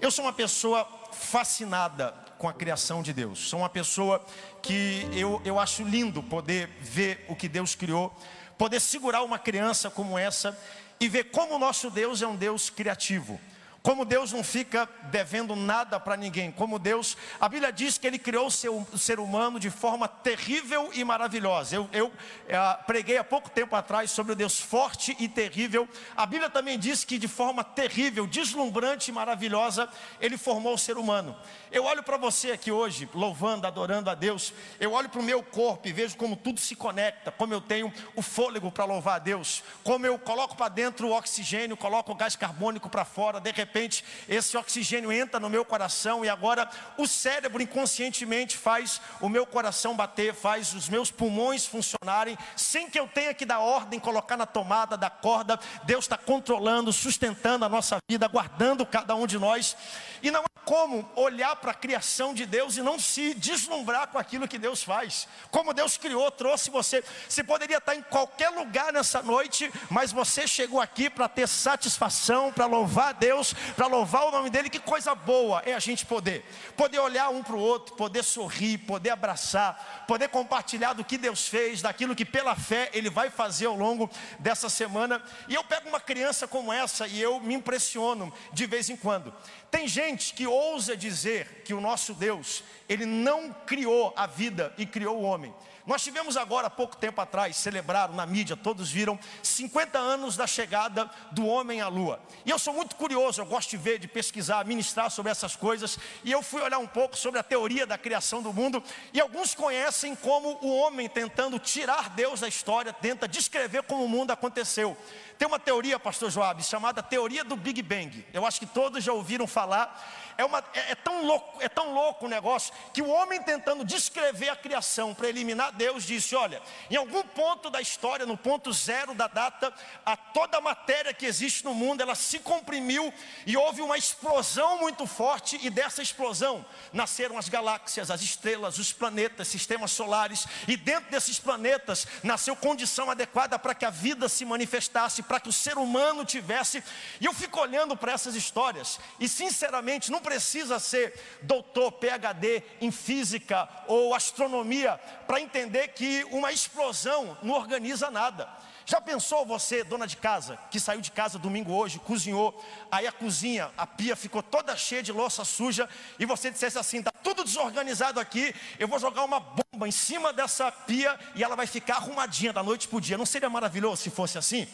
Eu sou uma pessoa fascinada com a criação de Deus. Sou uma pessoa que eu, eu acho lindo poder ver o que Deus criou, poder segurar uma criança como essa e ver como o nosso Deus é um Deus criativo. Como Deus não fica devendo nada para ninguém, como Deus, a Bíblia diz que Ele criou o, o ser humano de forma terrível e maravilhosa. Eu, eu é, preguei há pouco tempo atrás sobre o Deus forte e terrível. A Bíblia também diz que de forma terrível, deslumbrante e maravilhosa, Ele formou o ser humano. Eu olho para você aqui hoje, louvando, adorando a Deus. Eu olho para o meu corpo e vejo como tudo se conecta, como eu tenho o fôlego para louvar a Deus, como eu coloco para dentro o oxigênio, coloco o gás carbônico para fora, de repente repente esse oxigênio entra no meu coração e agora o cérebro inconscientemente faz o meu coração bater, faz os meus pulmões funcionarem, sem que eu tenha que dar ordem, colocar na tomada da corda. Deus está controlando, sustentando a nossa vida, guardando cada um de nós. E não há como olhar para a criação de Deus e não se deslumbrar com aquilo que Deus faz. Como Deus criou, trouxe você. Você poderia estar em qualquer lugar nessa noite, mas você chegou aqui para ter satisfação, para louvar a Deus, para louvar o nome dele. Que coisa boa é a gente poder, poder olhar um para o outro, poder sorrir, poder abraçar, poder compartilhar do que Deus fez, daquilo que pela fé Ele vai fazer ao longo dessa semana. E eu pego uma criança como essa e eu me impressiono de vez em quando. Tem gente que ousa dizer que o nosso Deus, ele não criou a vida e criou o homem. Nós tivemos agora, há pouco tempo atrás, celebraram na mídia, todos viram, 50 anos da chegada do homem à lua. E eu sou muito curioso, eu gosto de ver, de pesquisar, ministrar sobre essas coisas. E eu fui olhar um pouco sobre a teoria da criação do mundo. E alguns conhecem como o homem tentando tirar Deus da história, tenta descrever como o mundo aconteceu. Tem uma teoria, pastor Joab, chamada teoria do Big Bang. Eu acho que todos já ouviram falar é, uma, é, é, tão louco, é tão louco o negócio que o homem tentando descrever a criação para eliminar Deus disse: olha, em algum ponto da história, no ponto zero da data, a toda a matéria que existe no mundo ela se comprimiu e houve uma explosão muito forte e dessa explosão nasceram as galáxias, as estrelas, os planetas, sistemas solares e dentro desses planetas nasceu condição adequada para que a vida se manifestasse, para que o ser humano tivesse. E eu fico olhando para essas histórias e sinceramente não precisa ser doutor, PhD em física ou astronomia para entender que uma explosão não organiza nada. Já pensou você, dona de casa, que saiu de casa domingo hoje, cozinhou, aí a cozinha, a pia ficou toda cheia de louça suja, e você dissesse assim: está tudo desorganizado aqui, eu vou jogar uma bomba em cima dessa pia e ela vai ficar arrumadinha da noite para o dia. Não seria maravilhoso se fosse assim?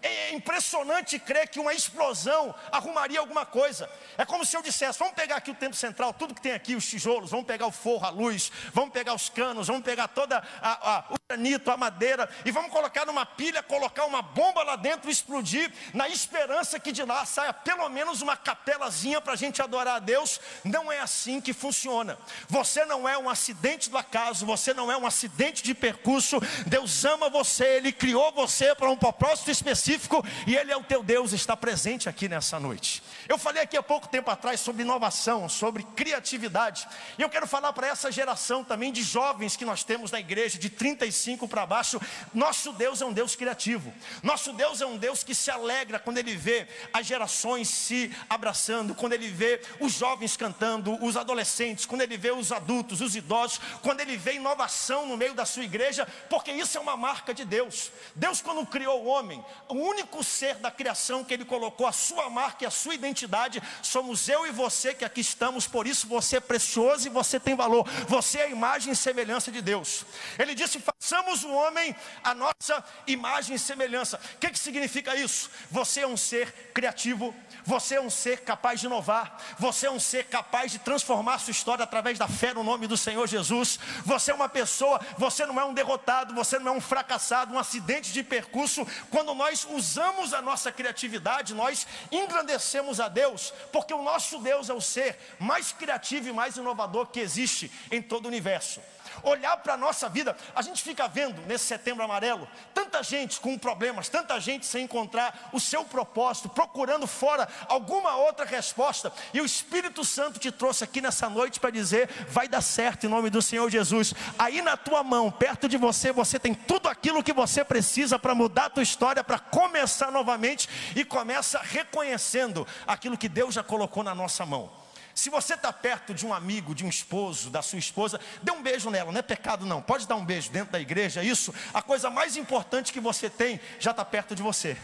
É impressionante crer que uma explosão arrumaria alguma coisa. É como se eu dissesse: vamos pegar aqui o templo central, tudo que tem aqui, os tijolos, vamos pegar o forro, a luz, vamos pegar os canos, vamos pegar toda a, a, granito, a madeira, e vamos colocar numa pilha, colocar uma bomba lá dentro, explodir, na esperança que de lá saia pelo menos uma capelazinha para a gente adorar a Deus. Não é assim que funciona. Você não é um acidente do acaso, você não é um acidente de percurso. Deus ama você, Ele criou você para um propósito específico e Ele é o teu Deus, está presente aqui nessa noite. Eu falei aqui há pouco tempo atrás sobre inovação, sobre criatividade, e eu quero falar para essa geração também de jovens que nós temos na igreja, de 35 para baixo. Nosso Deus é um Deus criativo, nosso Deus é um Deus que se alegra quando Ele vê as gerações se abraçando, quando Ele vê os jovens cantando, os adolescentes, quando Ele vê os adultos, os idosos, quando Ele vê inovação no meio da sua igreja, porque isso é uma marca de Deus. Deus, quando criou o homem, o o único ser da criação que ele colocou a sua marca e a sua identidade, somos eu e você que aqui estamos, por isso você é precioso e você tem valor, você é a imagem e semelhança de Deus. Ele disse: façamos o homem a nossa imagem e semelhança. O que, que significa isso? Você é um ser criativo, você é um ser capaz de inovar, você é um ser capaz de transformar sua história através da fé no nome do Senhor Jesus. Você é uma pessoa, você não é um derrotado, você não é um fracassado, um acidente de percurso. Quando nós usamos a nossa criatividade, nós engrandecemos a Deus, porque o nosso Deus é o ser mais criativo e mais inovador que existe em todo o universo. Olhar para a nossa vida. A gente fica vendo nesse setembro amarelo tanta gente com problemas, tanta gente sem encontrar o seu propósito, procurando fora alguma outra resposta. E o Espírito Santo te trouxe aqui nessa noite para dizer: vai dar certo em nome do Senhor Jesus. Aí na tua mão, perto de você, você tem tudo aquilo que você precisa para mudar a tua história, para começar novamente e começa reconhecendo aquilo que Deus já colocou na nossa mão. Se você está perto de um amigo, de um esposo, da sua esposa, dê um beijo nela, não é pecado não. Pode dar um beijo dentro da igreja, isso. A coisa mais importante que você tem já está perto de você.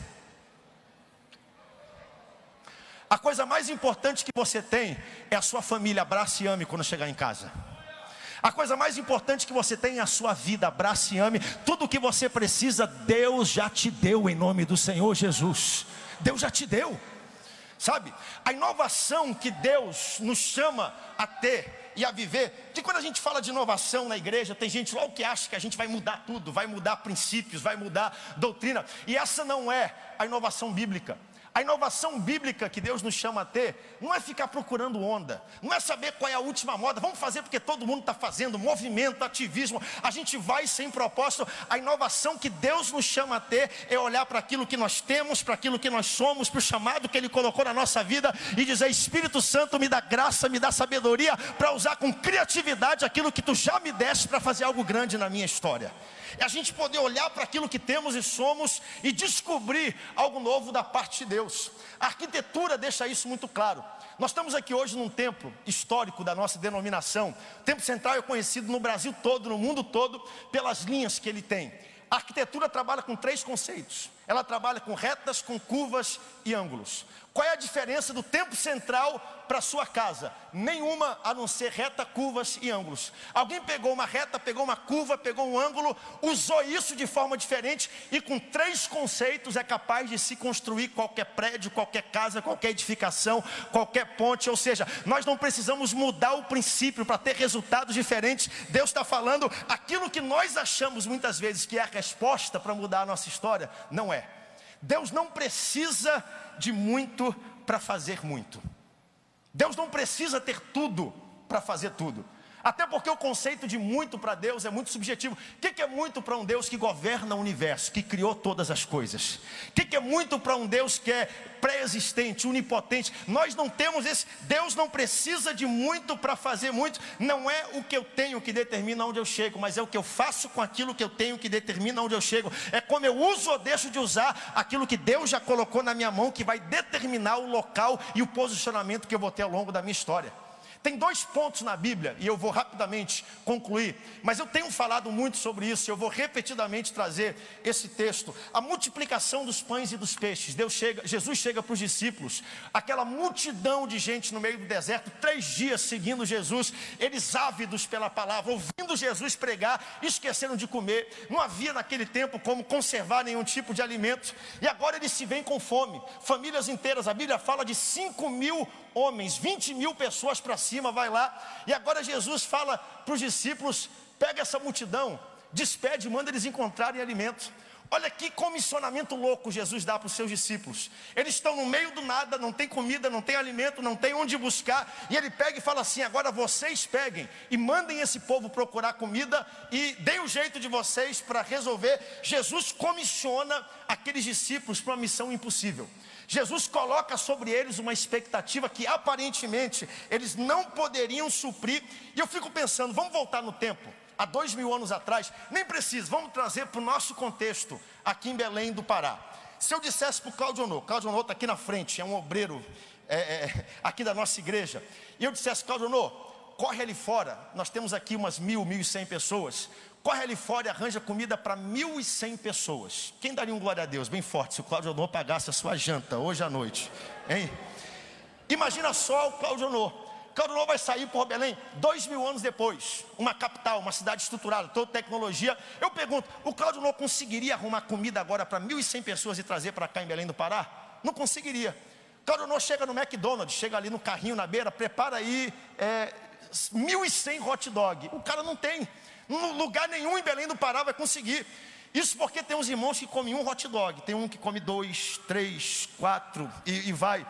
A coisa mais importante que você tem é a sua família. Abrace e ame quando chegar em casa. A coisa mais importante que você tem é a sua vida. Abrace e ame. Tudo o que você precisa, Deus já te deu em nome do Senhor Jesus. Deus já te deu. Sabe? A inovação que Deus nos chama a ter e a viver. Que quando a gente fala de inovação na igreja, tem gente logo que acha que a gente vai mudar tudo, vai mudar princípios, vai mudar doutrina. E essa não é a inovação bíblica. A inovação bíblica que Deus nos chama a ter não é ficar procurando onda, não é saber qual é a última moda, vamos fazer porque todo mundo está fazendo, movimento, ativismo, a gente vai sem propósito. A inovação que Deus nos chama a ter é olhar para aquilo que nós temos, para aquilo que nós somos, para o chamado que Ele colocou na nossa vida e dizer: Espírito Santo, me dá graça, me dá sabedoria para usar com criatividade aquilo que tu já me deste para fazer algo grande na minha história é a gente poder olhar para aquilo que temos e somos e descobrir algo novo da parte de Deus. A arquitetura deixa isso muito claro. Nós estamos aqui hoje num templo histórico da nossa denominação. O Templo Central é conhecido no Brasil todo, no mundo todo, pelas linhas que ele tem. A arquitetura trabalha com três conceitos. Ela trabalha com retas, com curvas e ângulos. Qual é a diferença do tempo central para sua casa? Nenhuma a não ser reta, curvas e ângulos. Alguém pegou uma reta, pegou uma curva, pegou um ângulo, usou isso de forma diferente e com três conceitos é capaz de se construir qualquer prédio, qualquer casa, qualquer edificação, qualquer ponte. Ou seja, nós não precisamos mudar o princípio para ter resultados diferentes. Deus está falando aquilo que nós achamos muitas vezes que é a resposta para mudar a nossa história, não é. Deus não precisa de muito para fazer muito. Deus não precisa ter tudo para fazer tudo. Até porque o conceito de muito para Deus é muito subjetivo. O que é muito para um Deus que governa o universo, que criou todas as coisas? O que é muito para um Deus que é pré-existente, onipotente? Nós não temos esse. Deus não precisa de muito para fazer muito. Não é o que eu tenho que determina onde eu chego, mas é o que eu faço com aquilo que eu tenho que determina onde eu chego. É como eu uso ou deixo de usar aquilo que Deus já colocou na minha mão, que vai determinar o local e o posicionamento que eu vou ter ao longo da minha história. Tem dois pontos na Bíblia, e eu vou rapidamente concluir, mas eu tenho falado muito sobre isso, e eu vou repetidamente trazer esse texto. A multiplicação dos pães e dos peixes. Deus chega, Jesus chega para os discípulos, aquela multidão de gente no meio do deserto, três dias seguindo Jesus, eles ávidos pela palavra, ouvindo Jesus pregar, esqueceram de comer. Não havia naquele tempo como conservar nenhum tipo de alimento, e agora eles se veem com fome, famílias inteiras. A Bíblia fala de 5 mil homens, 20 mil pessoas para cima, vai lá. E agora Jesus fala para os discípulos: pega essa multidão, despede, manda eles encontrarem alimento. Olha que comissionamento louco Jesus dá para os seus discípulos. Eles estão no meio do nada, não tem comida, não tem alimento, não tem onde buscar. E ele pega e fala assim: agora vocês peguem e mandem esse povo procurar comida e deem o jeito de vocês para resolver. Jesus comissiona aqueles discípulos para uma missão impossível. Jesus coloca sobre eles uma expectativa que aparentemente eles não poderiam suprir. E eu fico pensando, vamos voltar no tempo, há dois mil anos atrás, nem precisa, vamos trazer para o nosso contexto, aqui em Belém do Pará. Se eu dissesse para o Claudio Honor, Claudio Honor está aqui na frente, é um obreiro é, é, aqui da nossa igreja, e eu dissesse, Claudio Honor, corre ali fora, nós temos aqui umas mil, mil e cem pessoas, corre ali fora e arranja comida para 1.100 pessoas. Quem daria um glória a Deus bem forte se o Cláudio Honor pagasse a sua janta hoje à noite? Hein? Imagina só o Cláudio Honor. Cláudio Honor vai sair por Belém dois mil anos depois, uma capital, uma cidade estruturada, toda tecnologia. Eu pergunto, o Cláudio Honor conseguiria arrumar comida agora para 1.100 pessoas e trazer para cá em Belém do Pará? Não conseguiria. Cláudio Honor chega no McDonald's, chega ali no carrinho na beira, prepara aí é, 1.100 hot dog. O cara não tem. Lugar nenhum em Belém do Pará vai conseguir. Isso porque tem uns irmãos que comem um hot dog, tem um que come dois, três, quatro e, e vai.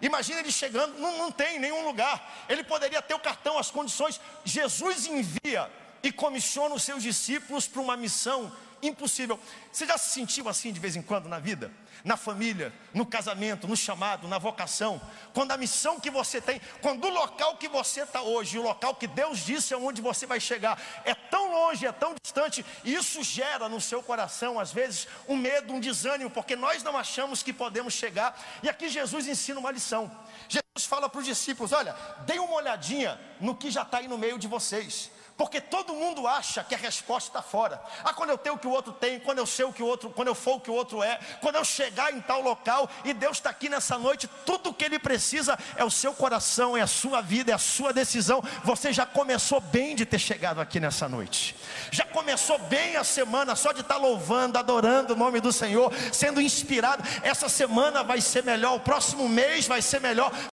Imagina ele chegando, não, não tem nenhum lugar. Ele poderia ter o cartão, as condições. Jesus envia e comissiona os seus discípulos para uma missão impossível. Você já se sentiu assim de vez em quando na vida? Na família, no casamento, no chamado, na vocação, quando a missão que você tem, quando o local que você está hoje, o local que Deus disse é onde você vai chegar, é tão longe, é tão distante, e isso gera no seu coração, às vezes, um medo, um desânimo, porque nós não achamos que podemos chegar, e aqui Jesus ensina uma lição. Jesus fala para os discípulos: olha, deem uma olhadinha no que já está aí no meio de vocês. Porque todo mundo acha que a resposta está fora. Ah, quando eu tenho o que o outro tem, quando eu sei o que o outro, quando eu for o que o outro é, quando eu chegar em tal local e Deus está aqui nessa noite, tudo o que Ele precisa é o seu coração, é a sua vida, é a sua decisão. Você já começou bem de ter chegado aqui nessa noite. Já começou bem a semana só de estar tá louvando, adorando o nome do Senhor, sendo inspirado. Essa semana vai ser melhor, o próximo mês vai ser melhor.